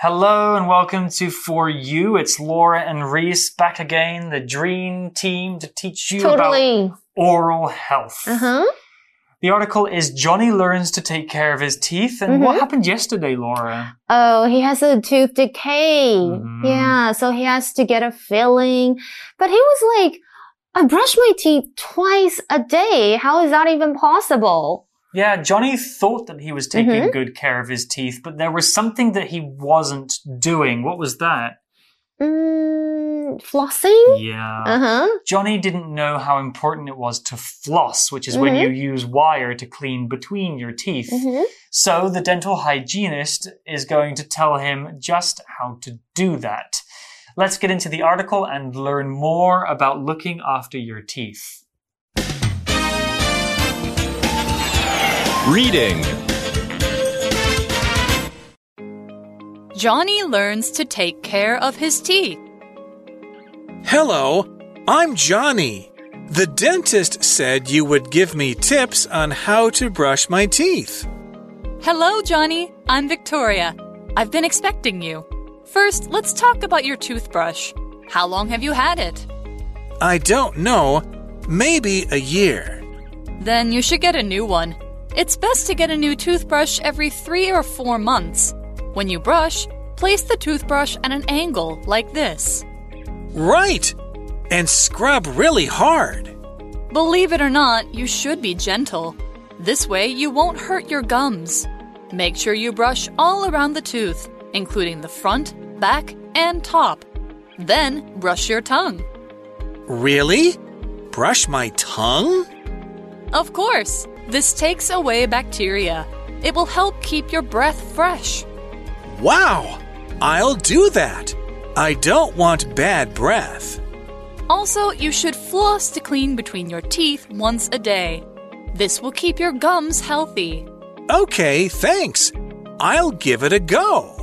Hello and welcome to For You. It's Laura and Reese back again, the dream team to teach you Totally. about oral health. Uh huh. The article is Johnny learns to take care of his teeth. And what happened yesterday, Laura? Oh, he has a tooth decay. Mhm. Yeah, so he has to get a filling. But he was like, I brush my teeth twice a day. How is that even possible? Yeah, Johnny thought that he was taking Mhm. good care of his teeth, but there was something that he wasn't doing. What was that? Mm, flossing? Yeah. Uh huh. Johnny didn't know how important it was to floss, which is when Mhm. you use wire to clean between your teeth. hmm So the dental hygienist is going to tell him just how to do that. Let's get into the article and learn more about looking after your teeth. Reading. Johnny learns to take care of his teeth. Hello, I'm Johnny. The dentist said you would give me tips on how to brush my teeth. Hello, Johnny. I'm Victoria. I've been expecting you. First, let's talk about your toothbrush. How long have you had it? I don't know, maybe a year. Then you should get a new one. It's best to get a new toothbrush every three or four months. When you brush, place the toothbrush at an angle like this. Right! And scrub really hard. Believe it or not, you should be gentle. This way, you won't hurt your gums. Make sure you brush all around the tooth, including the front, back, and top. Then, brush your tongue. Really? Brush my tongue? Of course, this takes away bacteria. It will help keep your breath fresh. Wow! I'll do that. I don't want bad breath. Also, you should floss to clean between your teeth once a day. This will keep your gums healthy. Okay, thanks. I'll give it a go.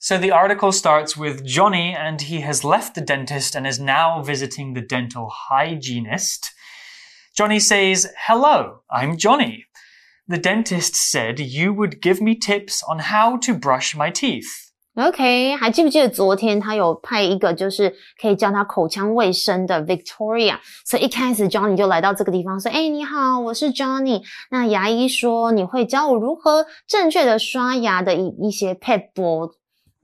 So the article starts with Johnny, and he has left the dentist and is now visiting the dental hygienist. Johnny says, Hello, I'm Johnny. The dentist said you would give me tips on how to brush my teeth. OK，还记不记得昨天他有派一个就是可以教他口腔卫生的 Victoria，所以一开始 Johnny 就来到这个地方说：“哎，你好，我是 Johnny。那牙医说你会教我如何正确的刷牙的一一些 pet b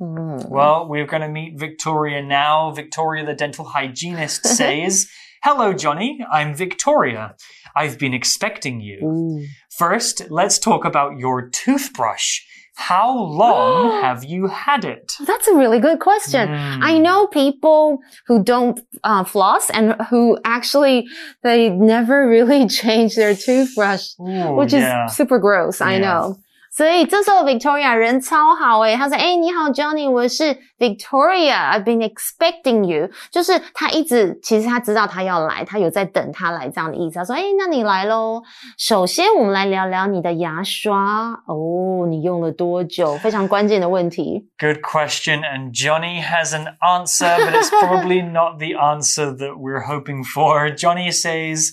嗯 Well, we're going to meet Victoria now. Victoria, the dental hygienist, says, Hello, Johnny. I'm Victoria. I've been expecting you. 嗯 First, let's talk about your toothbrush. How long have you had it? That's a really good question. Mm. I know people who don't uh, floss and who actually they never really change their toothbrush, Ooh, which yeah. is super gross. I Yeah. know. 所以这时候 Victoria 人超好诶，她说：“哎，你好，Johnny，我是 Victoria，I've been expecting you。”就是她一直其实她知道她要来，她有在等她来这样的意思。她说：“哎，那你来喽。首先我们来聊聊你的牙刷哦，你用了多久？非常关键的问题。 Good question. And Johnny has an answer, but it's probably not the answer that we're hoping for. Johnny says,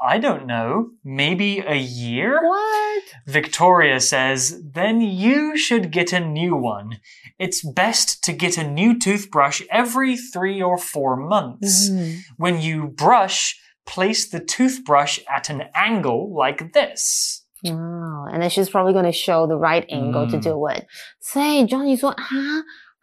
I don't know, maybe a year? What? Victoria says, then you should get a new one. It's best to get a new toothbrush every three or four months. Mm. When you brush, place the toothbrush at an angle like this. Oh, and then she's probably going to show the right angle to do it. 所以 Johnny 说啊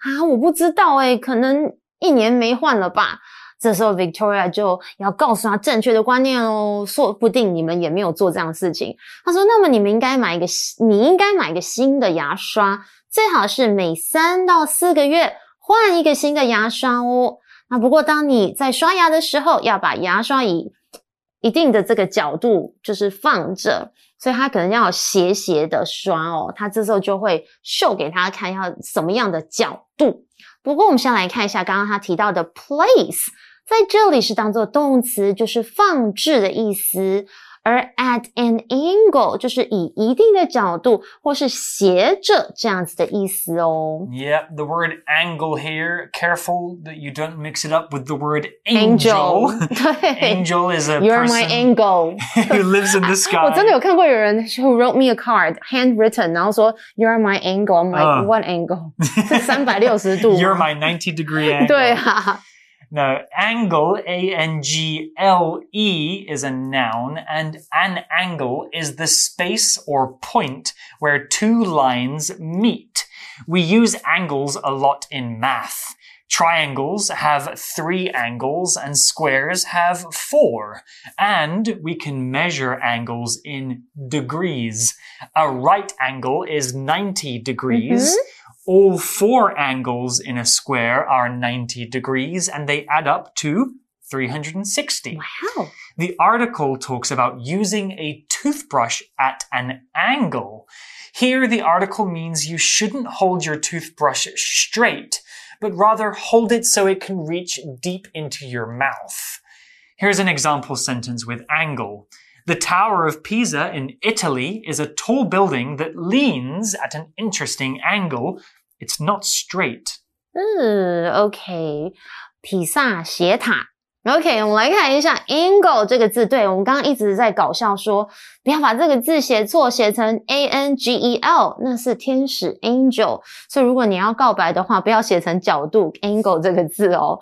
啊，我不知道诶，可能一年没换了吧。 这时候 Victoria 就要告诉他正确的观念哦，说不定你们也没有做这样的事情。他说：“那么你们应该买一个，你应该买一个新的牙刷，最好是每三到四个月换一个新的牙刷哦。那不过当你在刷牙的时候，要把牙刷以一定的这个角度就是放着，所以他可能要斜斜的刷哦。他这时候就会秀给他看要什么样的角度。不过我们先来看一下刚刚他提到的 place，在这里是当做动词，就是放置的意思。而 at an angle 就是以一定的角度或是斜着这样子的意思哦。 Yeah, the word angle here. Careful that you don't mix it up with the word angel. Angel 对 angel is a You're person my angle. who lives in the sky. 我真的有看过有人 who wrote me a card handwritten，然后说 You're my angle。I'm like、啊 What angle？是三百六十度吗 You're my 90 degree angle. 对啊， No, angle, A N G L E, is a noun, and an angle is the space or point where two lines meet. We use angles a lot in math. Triangles have three angles and squares have four. And we can measure angles in degrees. A right angle is 90 degrees. Mm-hmm. All four angles in a square are 90 degrees and they add up to 360. Wow. The article talks about using a toothbrush at an angle. Here, the article means you shouldn't hold your toothbrush straight, but rather hold it so it can reach deep into your mouth. Here's an example sentence with angle. The Tower of Pisa in Italy is a tall building that leans at an interesting angle. It's not straight. 嗯，OK，比萨斜塔。OK，我们来看一下 angle 这个字。对，我们刚刚一直在搞笑说，不要把这个字写错，写成 a n g e l，那是天使 angel。所以如果你要告白的话，不要写成角度 angle 这个字哦。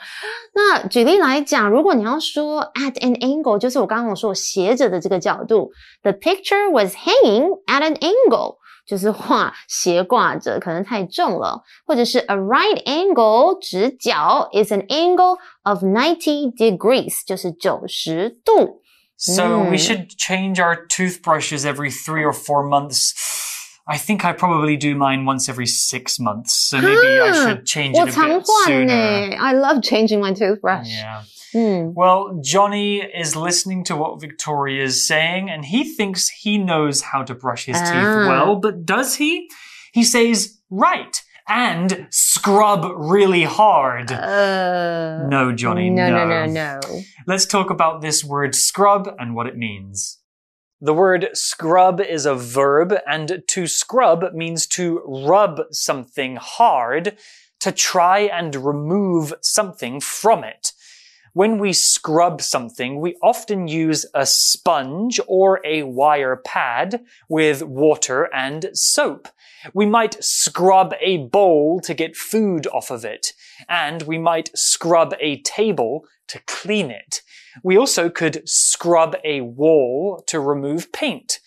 那举例来讲，如果你要说 at an angle，就是我刚刚我说斜着的这个角度，the picture was hanging at an angle。就是画斜挂着，可能太重了，或者是 a right angle 直角 is an angle of ninety degrees，就是九十度。 So Mm. we should change our toothbrushes every three or four months. I think I probably do mine once every six months, so maybe I should change it a bit sooner. I love changing my toothbrush. Yeah. Mm. Well, Johnny is listening to what Victoria is saying, and he thinks he knows how to brush his ah. teeth well, but does he? He says, right, and scrub really hard. Uh, no, Johnny, no, no. No, no, no, Let's talk about this word scrub and what it means. The word scrub is a verb, and to scrub means to rub something hard, to try and remove something from it. When we scrub something, we often use a sponge or a wire pad with water and soap. We might scrub a bowl to get food off of it, and we might scrub a table to clean it. We also could scrub a wall to remove paint.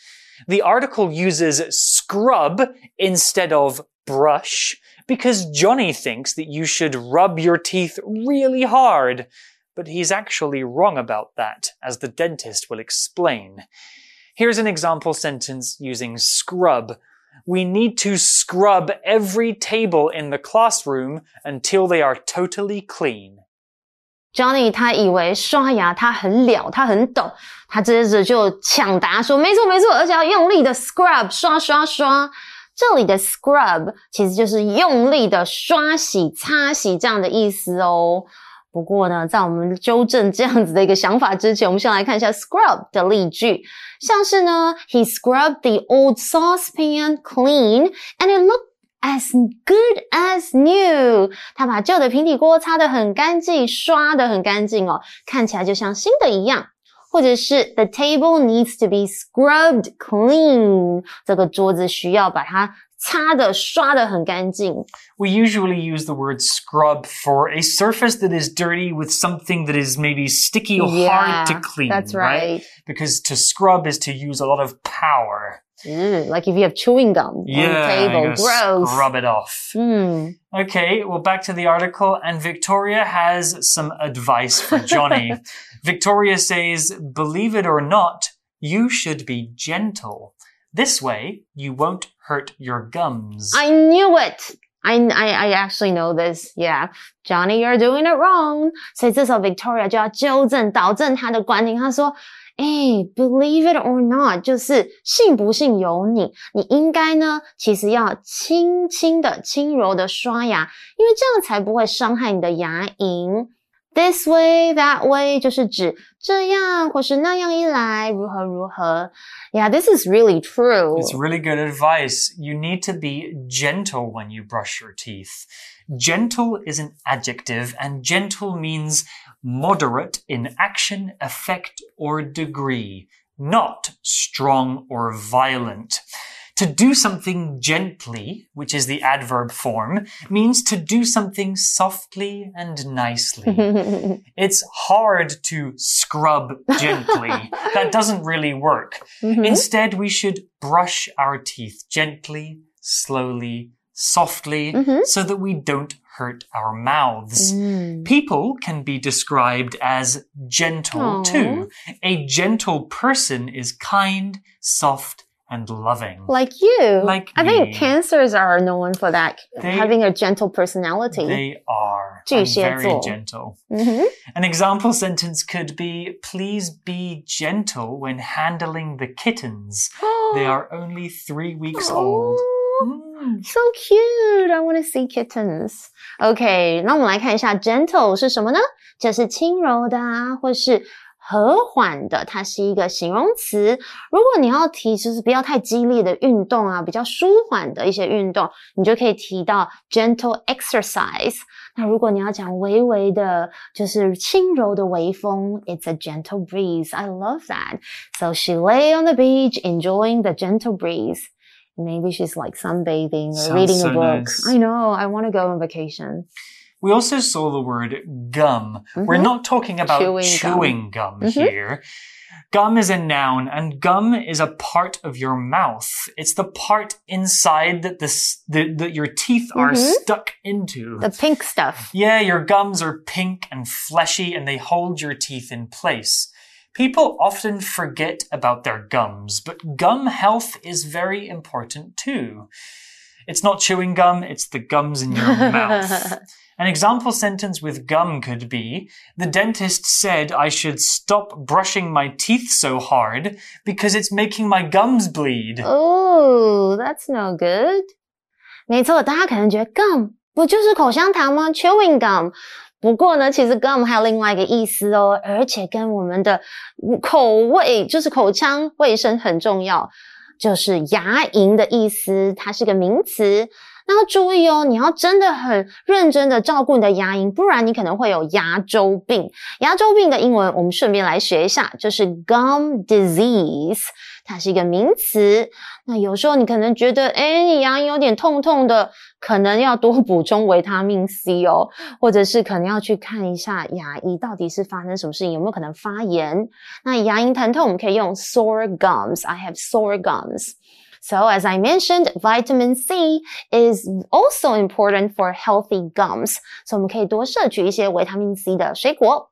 The article uses scrub instead of brush because Johnny thinks that you should rub your teeth really hard. But he's actually wrong about that, as the dentist will explain. Here's an example sentence using scrub. We need to scrub every table in the classroom until they are totally clean. Johnny 他以为刷牙他很了，他很懂，他接着就抢答说：“没错没错，而且要用力的 scrub 刷刷刷。”这里的 scrub 其实就是用力的刷洗、擦洗这样的意思哦。不过呢，在我们纠正这样子的一个想法之前，我们先来看一下 scrub 的例句，像是呢，He scrubbed the old saucepan clean and it looked as good as new。他把旧的平底锅擦得很干净，刷得很干净哦，看起来就像新的一样。或者是 The table needs to be scrubbed clean，这个桌子需要把它 擦的、刷的很干净。 We usually use the word scrub for a surface that is dirty with something that is maybe sticky or hard to clean. That's right. Because to scrub is to use a lot of power. Mm, like if you have chewing gum on the Yeah, table, you gotta gross. scrub it off. Hmm. Okay, well, back to the article, and Victoria has some advice for Johnny. Victoria says, believe it or not, you should be gentle. This way, you won't hurt your gums. I knew it. I, I, I actually know this. Yeah. Johnny, you're doing it wrong. 所以这时候 Victoria 就要纠正、导正他的观点。他说：“哎，believe it or not，就是信不信由你。你应该呢，其实要轻轻的、轻柔的刷牙，因为这样才不会伤害你的牙龈。 this way that way 就是指这样或是那样一来如何如何。Yeah, this is really true. It's really good advice. You need to be gentle when you brush your teeth. Gentle is an adjective, and gentle means moderate in action, effect, or degree, not strong or violent. To do something gently, which is the adverb form, means to do something softly and nicely. it's hard to scrub gently. that doesn't really work. Mm-hmm. Instead, we should brush our teeth gently, slowly, softly, mm-hmm. so that we don't hurt our mouths. Mm. People can be described as gentle Aw. too. A gentle person is kind, soft, and loving. Like you. Like I me. think cancers are known for that, They- having a gentle personality. They are. I'm 巨蟹 very 座。 gentle. Mhm. An example sentence could be Please be gentle when handling the kittens. They are only three weeks old. Oh, Mm. So cute! I want to see kittens. OK，那我们来看一下 gentle 是什么呢？这是轻柔的啊，或是 和缓的，它是一个形容词。如果你要提就是不要太激烈的运动啊，比较舒缓的一些运动，你就可以提到 gentle exercise。那如果你要讲微微的，就是轻柔的微风，it's a gentle breeze. I love that. So she lay on the beach enjoying the gentle breeze. Maybe she's like sunbathing or Sounds reading so a book. nice. I know. I want to go on vacation. We also saw the word gum. We're Mhm. not talking about Chewing chewing, gum. gum, Mhm. here. Gum is a noun, and gum is a part of your mouth. It's the part inside that the, s- the, that your teeth are Mhm. stuck into. The pink stuff. Yeah, your gums are pink and fleshy and they hold your teeth in place. People often forget about their gums, but gum health is very important too. It's not chewing gum, it's the gums in your mouth. An example sentence with gum could be The dentist said I should stop brushing my teeth so hard because it's making my gums bleed. Oh, that's no good. 没错，大家可能觉得 gum 不就是口香糖吗？chewing gum。不过呢，其实 gum 还有另外一个意思哦，而且跟我们的口味，就是口腔卫生很重要， 就是牙龈的意思，它是个名词。那要注意哦，你要真的很认真的照顾你的牙龈，不然你可能会有牙周病。牙周病的英文我们顺便来学一下，就是 gum disease，它是一个名词。那有时候你可能觉得，哎，你牙龈有点痛痛的，可能要多补充维他命 C 哦，或者是可能要去看一下牙医到底是发生什么事情，有没有可能发炎。那牙龈疼痛我们可以用 sore gums。I have sore gums。So, as I mentioned, vitamin C is also important for healthy gums. 所以我们可以多摄取一些维他命 C 的水果。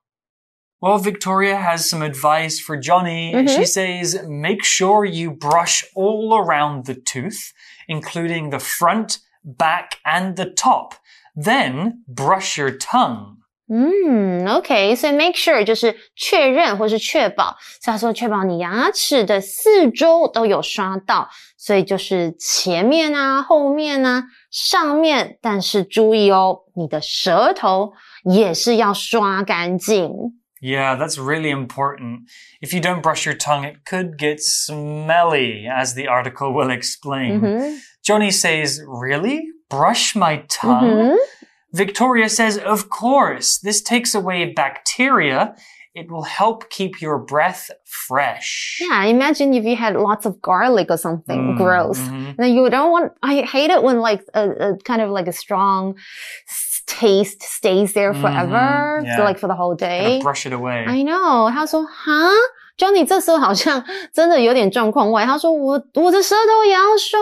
Well, Victoria has some advice for Johnny. Mhm. She says, make sure you brush all around the tooth, including the front, back, and the top. Then brush your tongue. 嗯，OK，所以 make sure 就是确认或是确保，所以他说确保你牙齿的四周都有刷到，所以就是前面啊、后面啊、上面，但是注意哦，你的舌头也是要刷干净。 Yeah, that's really important. If you don't brush your tongue, it could get smelly, as the article will explain. 嗯哼， Johnny says, Really? Brush my 嗯 tongue? 哼。 Victoria says, of course, this takes away bacteria. It will help keep your breath fresh. Yeah, imagine if you had lots of garlic or something mm, gross. Mm -hmm. Then you don't want, I hate it when like a, a kind of like a strong taste stays there mm-hmm. forever, mm -hmm. yeah. like for the whole day. Brush it away. I know. How so? Huh? Johnny 这时候好像真的有点状况外，他说我我的舌头也要刷。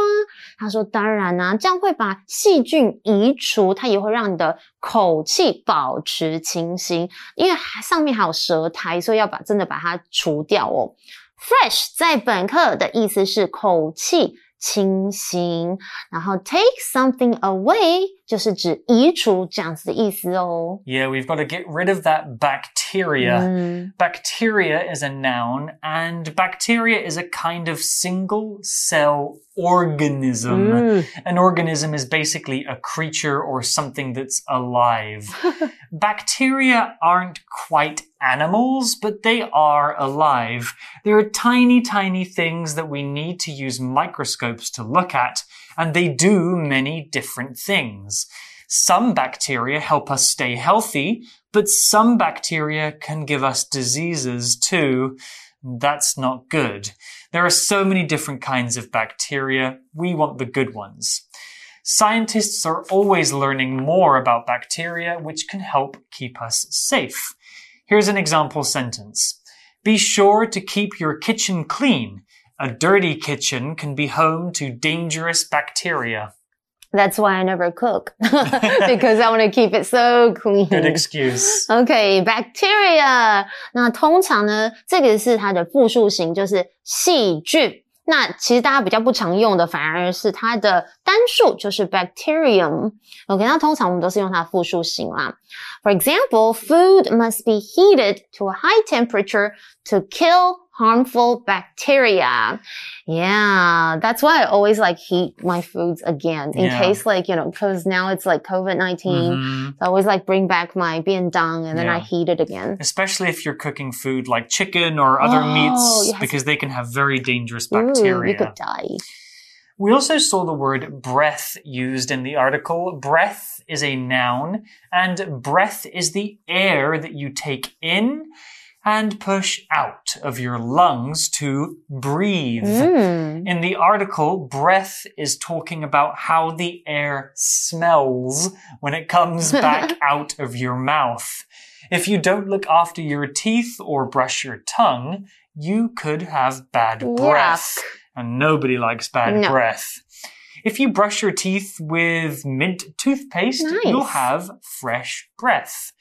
他说当然啦、这样会把细菌移除，它也会让你的口气保持清新，因为上面还有舌苔，所以要把真的把它除掉哦。Fresh 在本课的意思是口气清新，然后 take something away 就是指移除这样子的意思哦。 Yeah, we've got to get rid of that bacteria. 嗯 Bacteria is a noun, and bacteria is a kind of single cell organism. Mm. An organism is basically a creature or something that's alive. Bacteria aren't quite animals, but they are alive. They are tiny, tiny things that we need to use microscopes to look at, and they do many different things. Some bacteria help us stay healthy, but some bacteria can give us diseases too. That's not good. There are so many different kinds of bacteria. We want the good ones. Scientists are always learning more about bacteria, which can help keep us safe. Here's an example sentence. Be sure to keep your kitchen clean. A dirty kitchen can be home to dangerous bacteria. That's why I never cook because I want to keep it so clean. Good excuse. OK，bacteria、那通常呢，这个是它的复数形，就是细菌。那其实大家比较不常用的，反而是它的单数，就是 bacterium。OK，那通常我们都是用它的复数形啦。For example, food must be heated to a high temperature to kill harmful bacteria. Yeah, that's why I always like heat my foods again in Yeah. case like, you know, because now it's like COVID-19. Mhm. I always like bring back my biendang and then I heat it again. Especially if you're cooking food like chicken or other Oh, meats, yes. because they can have very dangerous Ooh, bacteria. you could die. We also saw the word breath used in the article. Breath is a noun, and breath is the air that you take in and push out of your lungs to breathe. Mm. In the article, breath is talking about how the air smells when it comes back out of your mouth. If you don't look after your teeth or brush your tongue, you could have bad breath. And nobody likes bad No. breath. If you brush your teeth with mint toothpaste, Nice. you'll have fresh breath.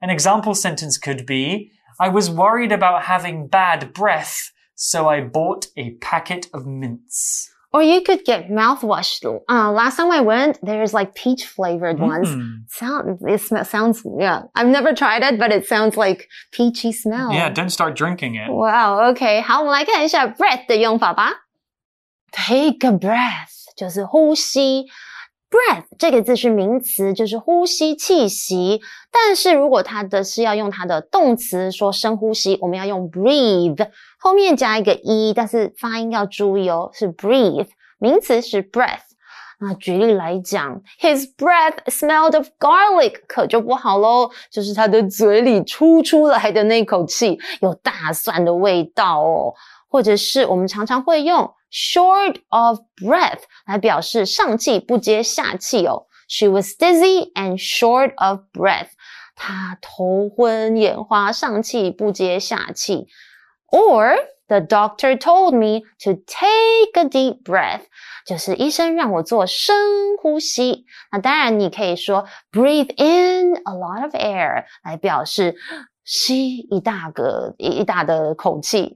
An example sentence could be I was worried about having bad breath, so I bought a packet of mints. Or you could get mouthwash. Uh, last time I went, there's like peach flavored ones. Mm. Sound it sm- sounds yeah. I've never tried it, but it sounds like peachy smell. Yeah, don't start drinking it. Wow. OK，好，我们来看一下 breath 的用法吧。Take a breath 就是呼吸。 Breath 这个字是名词，就是呼吸气息。但是如果它的是要用它的动词说深呼吸，我们要用 breathe，后面加一个 e，但是发音要注意哦，是 breathe，名词是 breath。那举例来讲，His breath smelled of garlic，可就不好喽，就是他的嘴里出出来的那口气有大蒜的味道哦。或者是我们常常会用 short of breath 来表示上气不接下气哦。She was dizzy and short of breath，她头昏眼花，上气不接下气。Or the doctor told me to take a deep breath，就是医生让我做深呼吸。那当然，你可以说 breathe in a lot of air 来表示吸一大个一大的口气。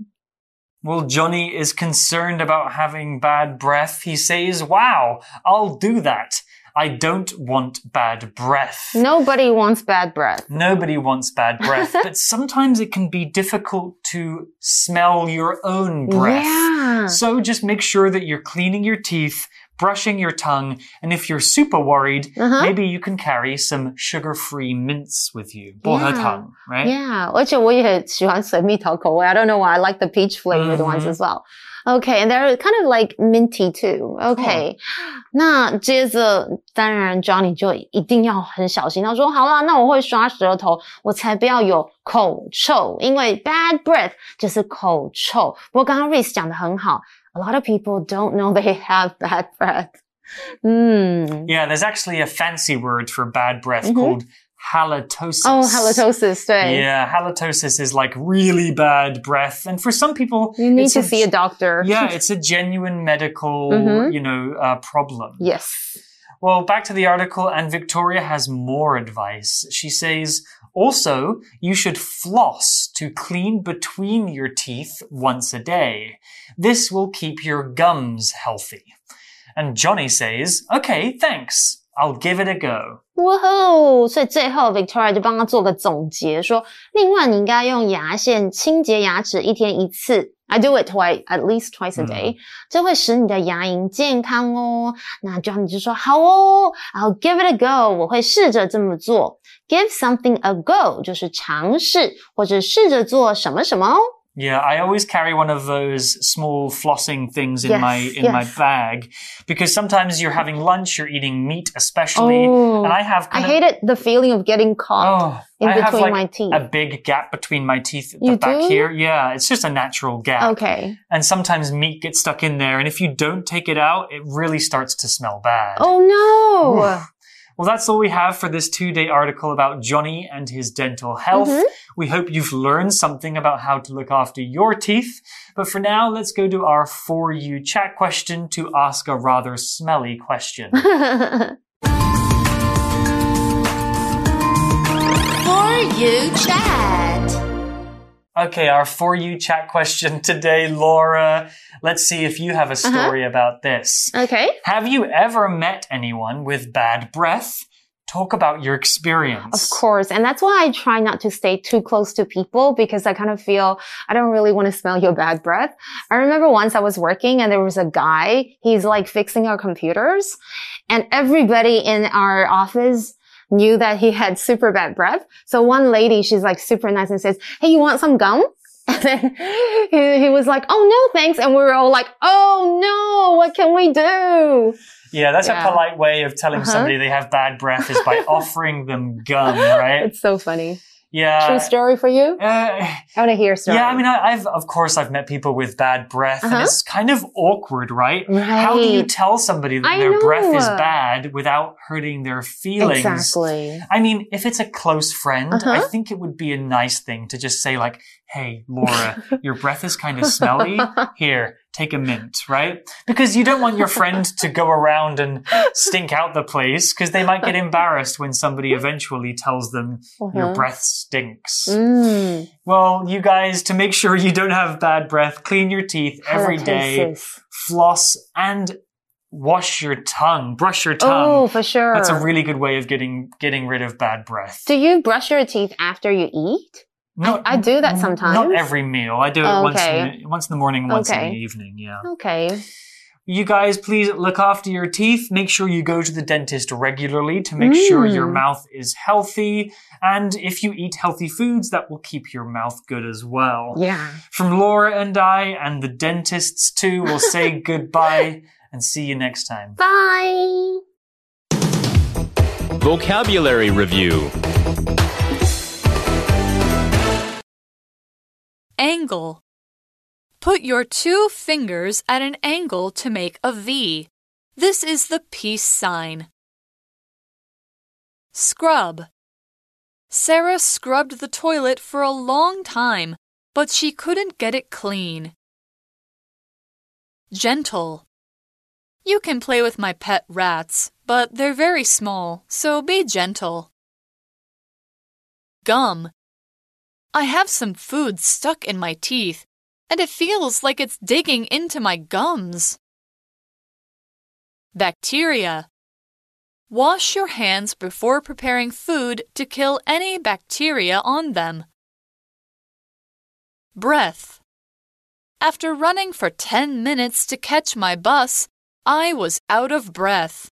Well, Johnny is concerned about having bad breath. He says, Wow, I'll do that. I don't want bad breath. Nobody wants bad breath. Nobody wants bad breath, but sometimes it can be difficult to smell your own breath. Yeah. So just make sure that you're cleaning your teeth, brushing your tongue, and if you're super worried, Uh-huh. maybe you can carry some sugar-free mints with you. 薄荷糖, right? Yeah，而且我也喜欢水蜜桃口味。I don't know why I like the peach flavored Mhm. ones as well. Okay, and they're kind of like minty too. Okay，、那接着当然 Johnny 就一定要很小心。他说：“好啦，那我会刷舌头，我才不要有口臭，因为 bad breath 就是口臭。不过刚刚 Reese 讲的很好 a lot of people don't know they have bad breath. Mm. Yeah, there's actually a fancy word for bad breath mm-hmm. called halitosis. Oh, halitosis, right. Yeah, halitosis is like really bad breath. And for some people, you need to a, see a doctor. yeah, it's a genuine medical, mm-hmm. you know, uh, problem. Yes. Well, back to the article, and Victoria has more advice. She says, also, you should floss to clean between your teeth once a day. This will keep your gums healthy. And Johnny says, okay, thanks. I'll give it a go. 哇哦！所以最后 Victoria 就帮他做个总结，说，另外你应该用牙线清洁牙齿，一天一次。I do it twice, at least twice a day，、这会使你的牙龈健康哦。那 Johnny 就说好哦，I'll give it a go，我会试着这么做。Give something a go 就是尝试或者试着做什么什么哦。Yeah, I always carry one of those small flossing things in Yes, my in my bag because sometimes you're having lunch, you're eating meat, especially, Oh, and I have I of, hate it, the feeling of getting caught Oh, in I between like my teeth. a big gap between my teeth at You the back do? here. Yeah, it's just a natural gap. Okay. And sometimes meat gets stuck in there, and if you don't take it out, it really starts to smell bad. Oh no. Well, that's all we have for this two day article about Johnny and his dental health. Mhm. We hope you've learned something about how to look after your teeth. But for now, let's go to our For You chat question to ask a rather smelly question. For you chat. Okay, our For You chat question today, Laura. Let's see if you have a uh-huh. story about this. okay. Have you ever met anyone with bad breath? Talk about your experience. Of course. And that's why I try not to stay too close to people because I kind of feel I don't really want to smell your bad breath. I remember once I was working and there was a guy, he's like fixing our computers and everybody in our office knew that he had super bad breath. So one lady, she's like super nice and says, Hey, you want some gum? And then he, he was like, Oh no, thanks. And we were all like, Oh no, what can we do? Yeah, that's Yeah. a polite way of telling Uh-huh. somebody they have bad breath is by offering them gum, right? It's so funny. Yeah. True story for you? Uh, I want to hear a story. yeah, I mean, I, I've of course I've met people with bad breath, and Uh-huh. it's kind of awkward, right? How do you tell somebody that I their breath is bad without hurting their feelings? Exactly. I mean, if it's a close friend, I Uh-huh. think it would be a nice thing to just say like, "Hey, Laura, your breath is kind of smelly. Here, take a mint, right? Because you don't want your friend to go around and stink out the place because they might get embarrassed when somebody eventually tells them your Uh-huh. breath stinks. Mm. Well, you guys, to make sure you don't have bad breath, clean your teeth every day, floss, and wash your tongue, brush your tongue. Oh, for sure. That's a really good way of getting getting rid of bad breath. Do you brush your teeth after you eat? Not, I do that sometimes. Not every meal. I do it Oh, once, in the, once in the morning, once in the evening. Yeah. Okay. You guys, please look after your teeth. Make sure you go to the dentist regularly to make sure your Mm. mouth is healthy. And if you eat healthy foods, that will keep your mouth good as well. Yeah. From Laura and I, and the dentists too, we'll say goodbye and see you next time. Bye. Vocabulary Review Angle. Put your two fingers at an angle to make a V. This is the peace sign. Scrub. Sarah scrubbed the toilet for a long time, but she couldn't get it clean. Gentle. You can play with my pet rats, but they're very small, so be gentle. Gum. I have some food stuck in my teeth, and it feels like it's digging into my gums. Bacteria. Wash your hands before preparing food to kill any bacteria on them. Breath. After running for 10 minutes to catch my bus, I was out of breath.